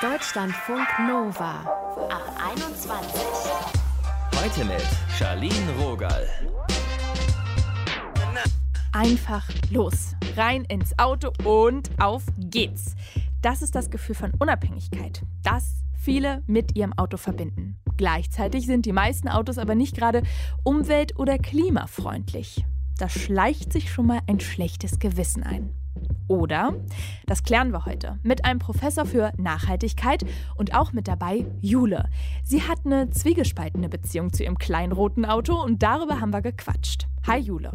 Deutschlandfunk Nova ab 21. Heute mit Charlene Rogal. Einfach los, rein ins Auto und auf geht's. Das ist das Gefühl von Unabhängigkeit, das viele mit ihrem Auto verbinden. Gleichzeitig sind die meisten Autos aber nicht gerade umwelt- oder klimafreundlich. Da schleicht sich schon mal ein schlechtes Gewissen ein. Oder, das klären wir heute, mit einem Professor für Nachhaltigkeit und auch mit dabei Jule. Sie hat eine zwiegespaltene Beziehung zu ihrem kleinen roten Auto und darüber haben wir gequatscht. Hi Jule.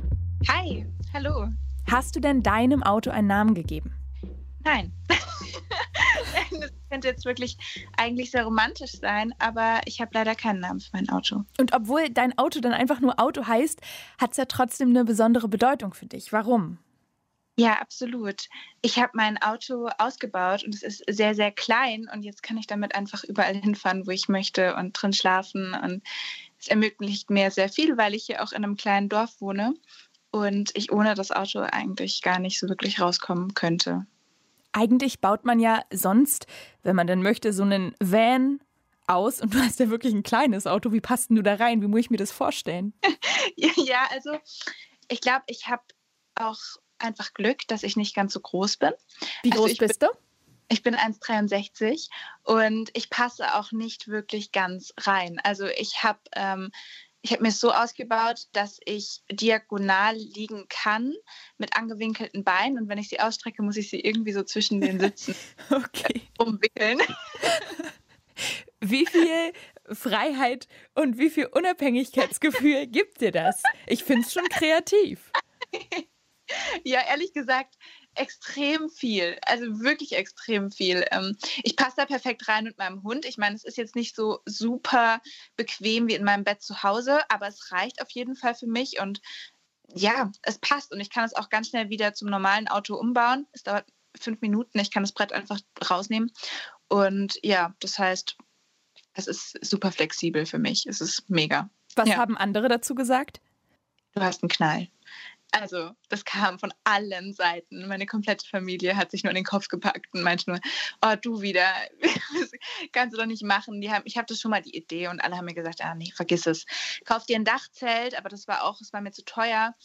Hi, hallo. Hast du denn deinem Auto einen Namen gegeben? Nein. das könnte jetzt wirklich eigentlich sehr romantisch sein, aber ich habe leider keinen Namen für mein Auto. Und obwohl dein Auto dann einfach nur Auto heißt, hat es ja trotzdem eine besondere Bedeutung für dich. Warum? Ja, absolut. Ich habe mein Auto ausgebaut und es ist sehr, sehr klein und jetzt kann ich damit einfach überall hinfahren, wo ich möchte und drin schlafen. Und es ermöglicht mir sehr viel, weil ich hier auch in einem kleinen Dorf wohne und ich ohne das Auto eigentlich gar nicht so wirklich rauskommen könnte. Eigentlich baut man ja sonst, wenn man denn möchte, so einen Van aus und du hast ja wirklich ein kleines Auto. Wie passt denn du da rein? Wie muss ich mir das vorstellen? ja, also ich glaube, ich habe auch einfach Glück, dass ich nicht ganz so groß bin. Wie groß also bist du? Ich bin 1,63 und ich passe auch nicht wirklich ganz rein. Also ich habe ähm, ich habe mir es so ausgebaut, dass ich diagonal liegen kann mit angewinkelten Beinen und wenn ich sie ausstrecke, muss ich sie irgendwie so zwischen den Sitzen okay. umwickeln. Wie viel Freiheit und wie viel Unabhängigkeitsgefühl gibt dir das? Ich finde es schon kreativ. ja, ehrlich gesagt, extrem viel. Also wirklich extrem viel. Ähm, ich passe da perfekt rein mit meinem Hund. Ich meine, es ist jetzt nicht so super bequem wie in meinem Bett zu Hause, aber es reicht auf jeden Fall für mich und ja, es passt und ich kann es auch ganz schnell wieder zum normalen Auto umbauen. Es dauert fünf Minuten. Ich kann das Brett einfach rausnehmen und ja, das heißt, es ist super flexibel für mich. Es ist mega. Was ja. haben andere dazu gesagt? Du hast einen Knall. Also, das kam von allen Seiten. Meine komplette Familie hat sich nur in den Kopf gepackt und meinte nur, oh, du wieder, das kannst du doch nicht machen. Die haben, ich habe das schon mal die Idee und alle haben mir gesagt, ah nee, vergiss es. Kauf dir ein Dachzelt, aber das war auch, es war mir zu teuer.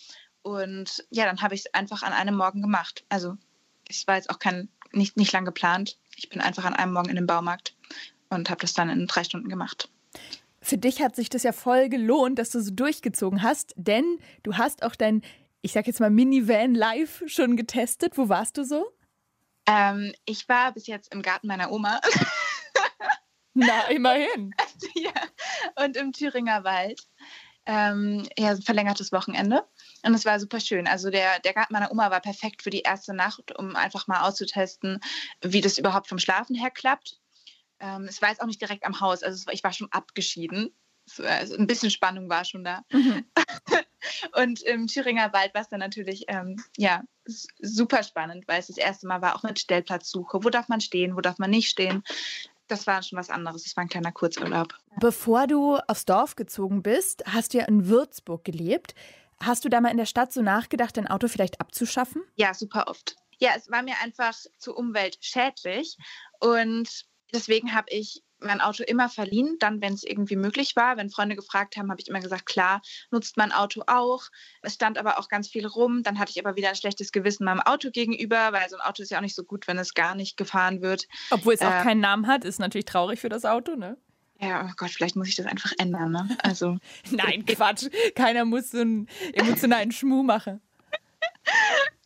Und ja, dann habe ich es einfach an einem Morgen gemacht. Also, es war jetzt auch kein, nicht, nicht lang geplant. Ich bin einfach an einem Morgen in den Baumarkt und habe das dann in drei Stunden gemacht. Für dich hat sich das ja voll gelohnt, dass du so durchgezogen hast, denn du hast auch dein ich sag jetzt mal, Minivan live schon getestet? Wo warst du so? Ähm, ich war bis jetzt im Garten meiner Oma. Na, immerhin. ja, und im Thüringer Wald. Ähm, ja, ein verlängertes Wochenende. Und es war super schön. Also der, der Garten meiner Oma war perfekt für die erste Nacht, um einfach mal auszutesten, wie das überhaupt vom Schlafen her klappt. Ähm, es war jetzt auch nicht direkt am Haus, also ich war schon abgeschieden. Also ein bisschen Spannung war schon da. Mhm. Und im Thüringer Wald war es dann natürlich ähm, ja, super spannend, weil es das erste Mal war, auch mit Stellplatzsuche. Wo darf man stehen, wo darf man nicht stehen? Das war schon was anderes. Das war ein kleiner Kurzurlaub. Bevor du aufs Dorf gezogen bist, hast du ja in Würzburg gelebt. Hast du da mal in der Stadt so nachgedacht, dein Auto vielleicht abzuschaffen? Ja, super oft. Ja, es war mir einfach zur Umwelt schädlich. Und deswegen habe ich mein Auto immer verliehen, dann, wenn es irgendwie möglich war. Wenn Freunde gefragt haben, habe ich immer gesagt, klar, nutzt mein Auto auch. Es stand aber auch ganz viel rum. Dann hatte ich aber wieder ein schlechtes Gewissen meinem Auto gegenüber, weil so ein Auto ist ja auch nicht so gut, wenn es gar nicht gefahren wird. Obwohl es auch äh, keinen Namen hat, ist natürlich traurig für das Auto, ne? Ja, oh Gott, vielleicht muss ich das einfach ändern, ne? Also. Nein, Quatsch. Keiner muss so einen emotionalen Schmuh machen.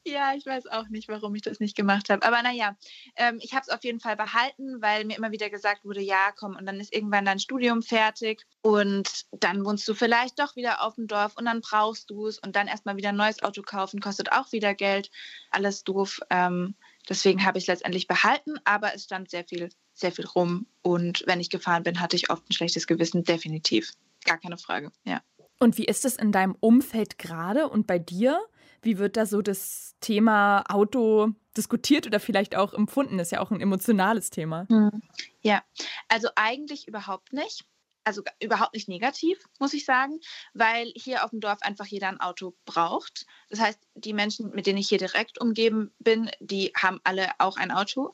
Ja, ich weiß auch nicht, warum ich das nicht gemacht habe. Aber naja, ähm, ich habe es auf jeden Fall behalten, weil mir immer wieder gesagt wurde, ja, komm, und dann ist irgendwann dein Studium fertig und dann wohnst du vielleicht doch wieder auf dem Dorf und dann brauchst du es und dann erstmal wieder ein neues Auto kaufen, kostet auch wieder Geld. Alles doof. Ähm, deswegen habe ich es letztendlich behalten, aber es stand sehr viel, sehr viel rum. Und wenn ich gefahren bin, hatte ich oft ein schlechtes Gewissen, definitiv. Gar keine Frage, ja. Und wie ist es in deinem Umfeld gerade und bei dir? Wie wird da so das Thema Auto diskutiert oder vielleicht auch empfunden? Ist ja auch ein emotionales Thema. Hm. Ja, also eigentlich überhaupt nicht. Also überhaupt nicht negativ, muss ich sagen, weil hier auf dem Dorf einfach jeder ein Auto braucht. Das heißt, die Menschen, mit denen ich hier direkt umgeben bin, die haben alle auch ein Auto.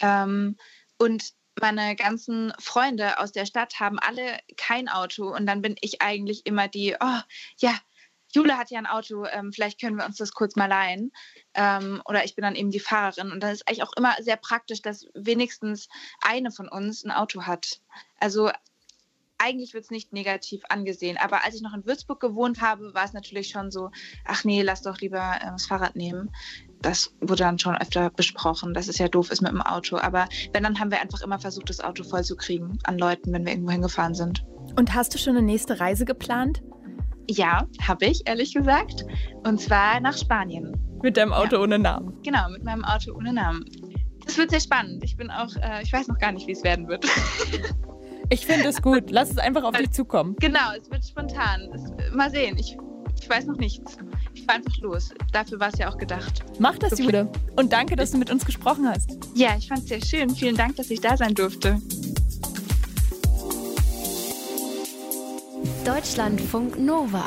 Ähm, und meine ganzen Freunde aus der Stadt haben alle kein Auto und dann bin ich eigentlich immer die, oh ja, Jule hat ja ein Auto, ähm, vielleicht können wir uns das kurz mal leihen. Ähm, oder ich bin dann eben die Fahrerin. Und dann ist eigentlich auch immer sehr praktisch, dass wenigstens eine von uns ein Auto hat. Also eigentlich wird es nicht negativ angesehen. Aber als ich noch in Würzburg gewohnt habe, war es natürlich schon so, ach nee, lass doch lieber äh, das Fahrrad nehmen. Das wurde dann schon öfter besprochen, dass es ja doof ist mit dem Auto. Aber wenn, dann haben wir einfach immer versucht, das Auto voll zu kriegen an Leuten, wenn wir irgendwo hingefahren sind. Und hast du schon eine nächste Reise geplant? Ja, habe ich, ehrlich gesagt. Und zwar nach Spanien. Mit deinem Auto ja. ohne Namen? Genau, mit meinem Auto ohne Namen. Das wird sehr spannend. Ich bin auch, äh, ich weiß noch gar nicht, wie es werden wird. ich finde es gut. Lass es einfach auf dich zukommen. Genau, es wird spontan. Es, mal sehen. Ich, ich weiß noch nichts. Ich fahre einfach los. Dafür war es ja auch gedacht. Mach das, Jude. Und danke, dass du mit uns gesprochen hast. Ja, ich fand es sehr schön. Vielen Dank, dass ich da sein durfte. Deutschlandfunk Nova.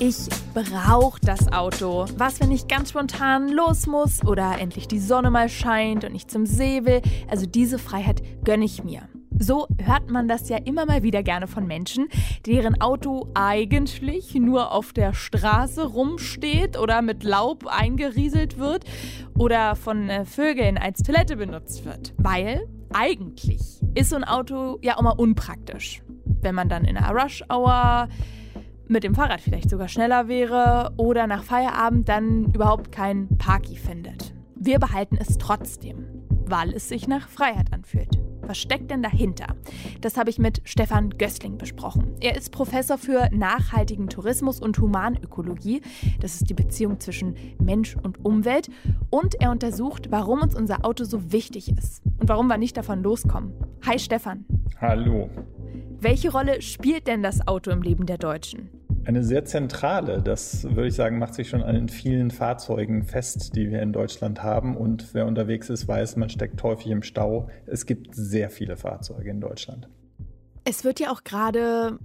Ich brauche das Auto. Was, wenn ich ganz spontan los muss oder endlich die Sonne mal scheint und ich zum See will? Also diese Freiheit gönne ich mir. So hört man das ja immer mal wieder gerne von Menschen, deren Auto eigentlich nur auf der Straße rumsteht oder mit Laub eingerieselt wird oder von äh, Vögeln als Toilette benutzt wird. Weil eigentlich ist so ein Auto ja auch mal unpraktisch wenn man dann in einer Rush-Hour mit dem Fahrrad vielleicht sogar schneller wäre oder nach Feierabend dann überhaupt kein Parky findet. Wir behalten es trotzdem, weil es sich nach Freiheit anfühlt. Was steckt denn dahinter? Das habe ich mit Stefan Gößling besprochen. Er ist Professor für nachhaltigen Tourismus und Humanökologie. Das ist die Beziehung zwischen Mensch und Umwelt. Und er untersucht, warum uns unser Auto so wichtig ist und warum wir nicht davon loskommen. Hi Stefan. Hallo. Welche Rolle spielt denn das Auto im Leben der Deutschen? Eine sehr zentrale, das würde ich sagen, macht sich schon an den vielen Fahrzeugen fest, die wir in Deutschland haben. Und wer unterwegs ist, weiß, man steckt häufig im Stau. Es gibt sehr viele Fahrzeuge in Deutschland. Es wird ja auch gerade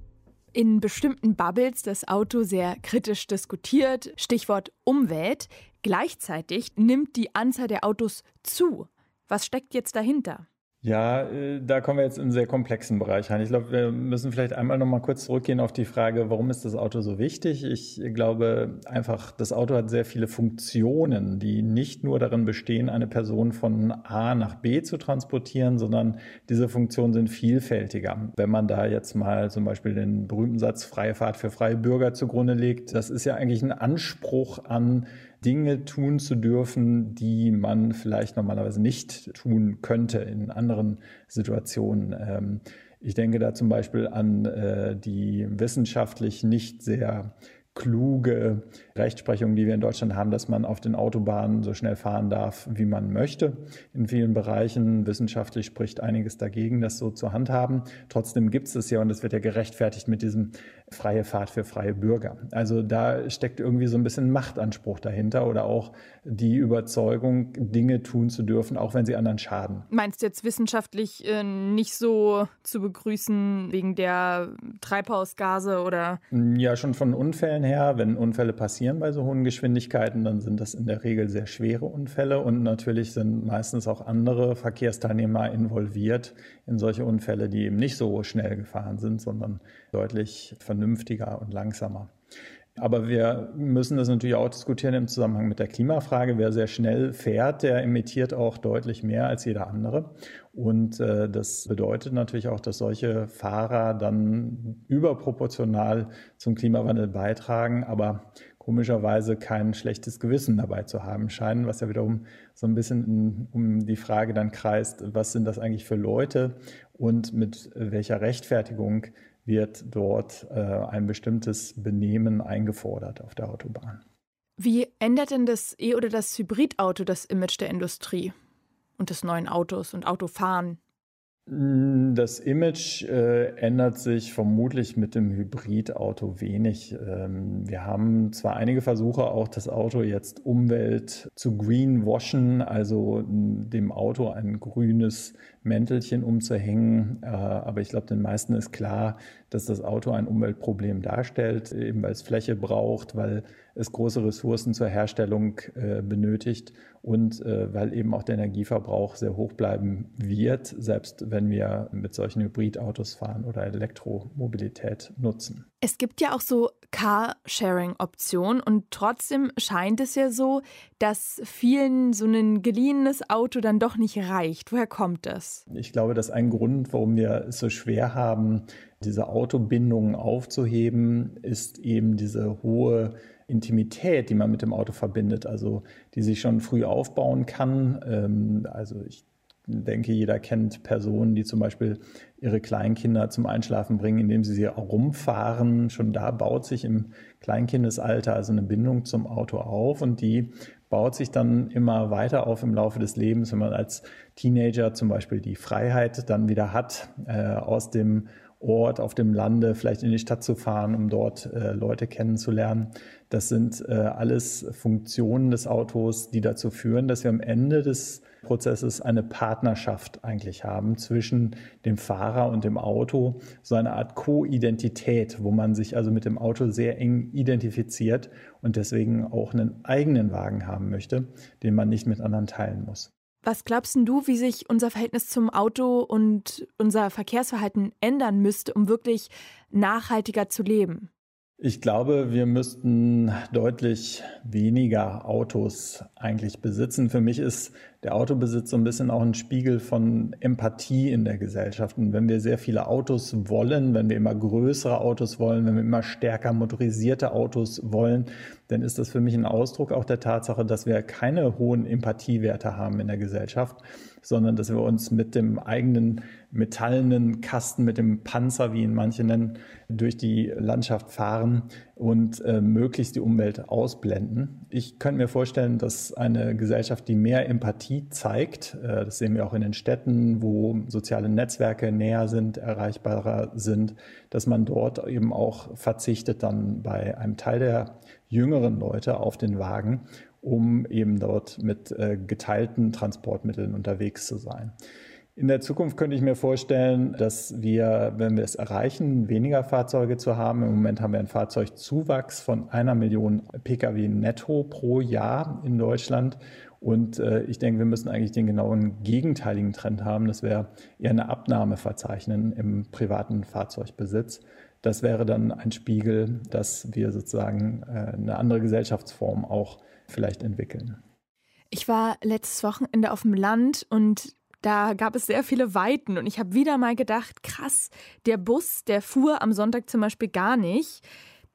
in bestimmten Bubbles das Auto sehr kritisch diskutiert. Stichwort Umwelt. Gleichzeitig nimmt die Anzahl der Autos zu. Was steckt jetzt dahinter? Ja, äh, da kommen wir jetzt in einen sehr komplexen Bereich rein. Ich glaube, wir müssen vielleicht einmal noch mal kurz zurückgehen auf die Frage, warum ist das Auto so wichtig? Ich glaube einfach, das Auto hat sehr viele Funktionen, die nicht nur darin bestehen, eine Person von A nach B zu transportieren, sondern diese Funktionen sind vielfältiger. Wenn man da jetzt mal zum Beispiel den berühmten Satz freie Fahrt für freie Bürger zugrunde legt, das ist ja eigentlich ein Anspruch an Dinge tun zu dürfen, die man vielleicht normalerweise nicht tun könnte in anderen Situationen. Ähm, ich denke da zum Beispiel an äh, die wissenschaftlich nicht sehr kluge Rechtsprechung, die wir in Deutschland haben, dass man auf den Autobahnen so schnell fahren darf, wie man möchte. In vielen Bereichen wissenschaftlich spricht einiges dagegen, das so zu handhaben. Trotzdem gibt es es ja und es wird ja gerechtfertigt mit diesem freie Fahrt für freie Bürger. Also da steckt irgendwie so ein bisschen Machtanspruch dahinter oder auch die Überzeugung, Dinge tun zu dürfen, auch wenn sie anderen schaden. Meinst du jetzt wissenschaftlich äh, nicht so zu begrüßen wegen der Treibhausgase oder? Ja, schon von Unfällen her. Wenn Unfälle passieren bei so hohen Geschwindigkeiten, dann sind das in der Regel sehr schwere Unfälle und natürlich sind meistens auch andere Verkehrsteilnehmer involviert in solche Unfälle, die eben nicht so schnell gefahren sind, sondern deutlich vernünftiger und langsamer. Aber wir müssen das natürlich auch diskutieren im Zusammenhang mit der Klimafrage. Wer sehr schnell fährt, der emittiert auch deutlich mehr als jeder andere. Und äh, das bedeutet natürlich auch, dass solche Fahrer dann überproportional zum Klimawandel beitragen, aber komischerweise kein schlechtes Gewissen dabei zu haben scheinen, was ja wiederum so ein bisschen in, um die Frage dann kreist, was sind das eigentlich für Leute und mit welcher Rechtfertigung wird dort äh, ein bestimmtes Benehmen eingefordert auf der Autobahn. Wie ändert denn das E- oder das Hybridauto das Image der Industrie und des neuen Autos und Autofahren? Mm, das Image äh, ändert sich vermutlich mit dem Hybridauto wenig. Ähm, wir haben zwar einige Versuche, auch das Auto jetzt Umwelt zu greenwashen, also dem Auto ein grünes Mäntelchen umzuhängen, äh, aber ich glaube, den meisten ist klar, dass das Auto ein Umweltproblem darstellt, eben weil es Fläche braucht, weil es große Ressourcen zur Herstellung äh, benötigt und äh, weil eben auch der Energieverbrauch sehr hoch bleiben wird, selbst wenn wir mit solchen Hybridautos fahren oder Elektromobilität nutzen. Es gibt ja auch so Carsharing-Optionen und trotzdem scheint es ja so, dass vielen so ein geliehenes Auto dann doch nicht reicht. Woher kommt das? Ich glaube, dass ein Grund, warum wir es so schwer haben, diese Autobindungen aufzuheben, ist eben diese hohe Intimität, die man mit dem Auto verbindet, also die sich schon früh aufbauen kann. Ähm, also ich denke, jeder kennt Personen, die zum Beispiel ihre Kleinkinder zum Einschlafen bringen, indem sie sie rumfahren. Schon da baut sich im Kleinkindesalter also eine Bindung zum Auto auf und die baut sich dann immer weiter auf im Laufe des Lebens, wenn man als Teenager zum Beispiel die Freiheit dann wieder hat, äh, aus dem Ort, auf dem Lande, vielleicht in die Stadt zu fahren, um dort äh, Leute kennenzulernen. Das sind äh, alles Funktionen des Autos, die dazu führen, dass wir am Ende des Prozesses eine Partnerschaft eigentlich haben zwischen dem Fahrer und dem Auto, so eine Art Co-Identität, wo man sich also mit dem Auto sehr eng identifiziert und deswegen auch einen eigenen Wagen haben möchte, den man nicht mit anderen teilen muss. Was glaubst du, wie sich unser Verhältnis zum Auto und unser Verkehrsverhalten ändern müsste, um wirklich nachhaltiger zu leben? Ich glaube, wir müssten deutlich weniger Autos eigentlich besitzen. Für mich ist der Autobesitz so ein bisschen auch ein Spiegel von Empathie in der Gesellschaft. Und wenn wir sehr viele Autos wollen, wenn wir immer größere Autos wollen, wenn wir immer stärker motorisierte Autos wollen, dann ist das für mich ein Ausdruck auch der Tatsache, dass wir keine hohen Empathiewerte haben in der Gesellschaft, sondern dass wir uns mit dem eigenen metallenen Kasten, mit dem Panzer, wie ihn manche nennen, durch die Landschaft fahren und äh, möglichst die Umwelt ausblenden. Ich könnte mir vorstellen, dass eine Gesellschaft, die mehr Empathie zeigt, äh, das sehen wir auch in den Städten, wo soziale Netzwerke näher sind, erreichbarer sind, dass man dort eben auch verzichtet dann bei einem Teil der jüngeren Leute auf den Wagen um eben dort mit äh, geteilten Transportmitteln unterwegs zu sein. In der Zukunft könnte ich mir vorstellen, dass wir, wenn wir es erreichen, weniger Fahrzeuge zu haben. Im Moment haben wir einen Fahrzeugzuwachs von einer Million Pkw netto pro Jahr in Deutschland. Und äh, ich denke, wir müssen eigentlich den genauen gegenteiligen Trend haben, dass wir eher eine Abnahme verzeichnen im privaten Fahrzeugbesitz. Das wäre dann ein Spiegel, dass wir sozusagen äh, eine andere Gesellschaftsform auch vielleicht entwickeln. Ich war letztes Wochenende auf dem Land und da gab es sehr viele Weiten und ich habe wieder mal gedacht, krass, der Bus, der fuhr am Sonntag zum Beispiel gar nicht.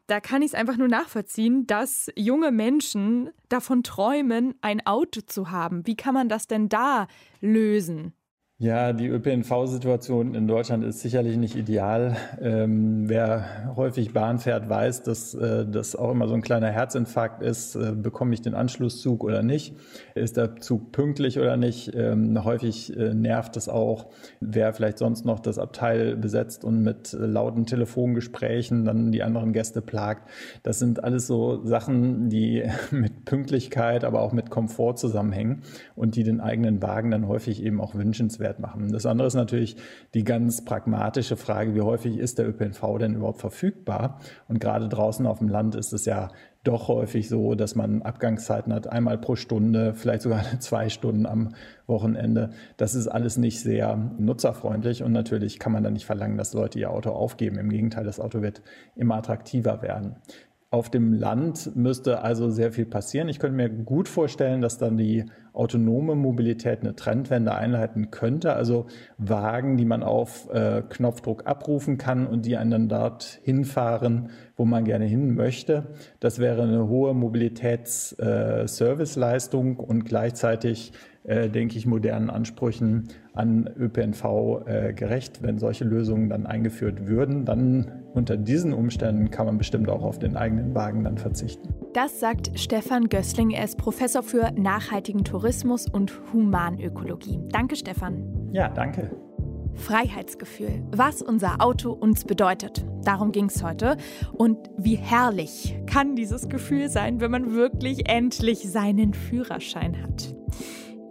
Da kann ich es einfach nur nachvollziehen, dass junge Menschen davon träumen, ein Auto zu haben. Wie kann man das denn da lösen? Ja, die ÖPNV-Situation in Deutschland ist sicherlich nicht ideal. Ähm, wer häufig Bahn fährt, weiß, dass äh, das auch immer so ein kleiner Herzinfarkt ist. Äh, bekomme ich den Anschlusszug oder nicht? Ist der Zug pünktlich oder nicht? Ähm, häufig äh, nervt es auch, wer vielleicht sonst noch das Abteil besetzt und mit äh, lauten Telefongesprächen dann die anderen Gäste plagt. Das sind alles so Sachen, die mit Pünktlichkeit, aber auch mit Komfort zusammenhängen und die den eigenen Wagen dann häufig eben auch wünschenswert wert machen. Das andere ist natürlich die ganz pragmatische Frage, wie häufig ist der ÖPNV denn überhaupt verfügbar? Und gerade draußen auf dem Land ist es ja doch häufig so, dass man Abgangszeiten hat, einmal pro Stunde, vielleicht sogar zwei Stunden am Wochenende. Das ist alles nicht sehr nutzerfreundlich und natürlich kann man da nicht verlangen, dass Leute ihr Auto aufgeben. Im Gegenteil, das Auto wird immer attraktiver werden. Auf dem Land müsste also sehr viel passieren. Ich könnte mir gut vorstellen, dass dann die autonome Mobilität eine Trendwende einleiten könnte. Also Wagen, die man auf äh, Knopfdruck abrufen kann und die einen dann dort hinfahren, wo man gerne hin möchte. Das wäre eine hohe Mobilitätsserviceleistung äh, und gleichzeitig äh, denke ich, modernen Ansprüchen an ÖPNV äh, gerecht. Wenn solche Lösungen dann eingeführt würden, dann unter diesen Umständen kann man bestimmt auch auf den eigenen Wagen dann verzichten. Das sagt Stefan Gößling. Er ist Professor für nachhaltigen Tourismus und Humanökologie. Danke, Stefan. Ja, danke. Freiheitsgefühl, was unser Auto uns bedeutet. Darum ging es heute. Und wie herrlich kann dieses Gefühl sein, wenn man wirklich endlich seinen Führerschein hat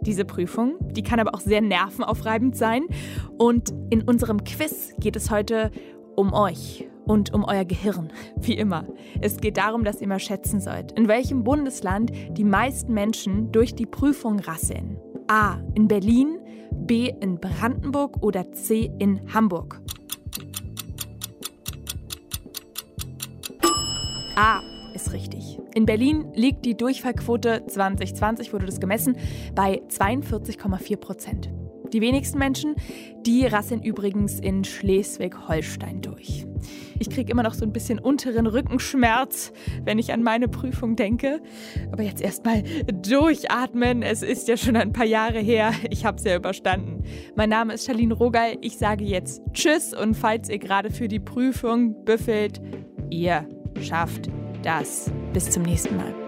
diese Prüfung. Die kann aber auch sehr nervenaufreibend sein. Und in unserem Quiz geht es heute um euch, und um euer Gehirn. Wie immer. Es geht darum, dass ihr mal schätzen sollt, in welchem Bundesland die meisten Menschen durch die Prüfung rasseln. A. In Berlin, B. in Brandenburg oder C. in Hamburg. A ist richtig. In Berlin liegt die Durchfallquote 2020, wurde das gemessen, bei 42,4 Prozent. Die wenigsten Menschen, die rasseln übrigens in Schleswig-Holstein durch. Ich kriege immer noch so ein bisschen unteren Rückenschmerz, wenn ich an meine Prüfung denke. Aber jetzt erstmal durchatmen. Es ist ja schon ein paar Jahre her. Ich habe es ja überstanden. Mein Name ist Charlene Rogal. Ich sage jetzt Tschüss und falls ihr gerade für die Prüfung büffelt, ihr schafft das. Bis zum nächsten Mal.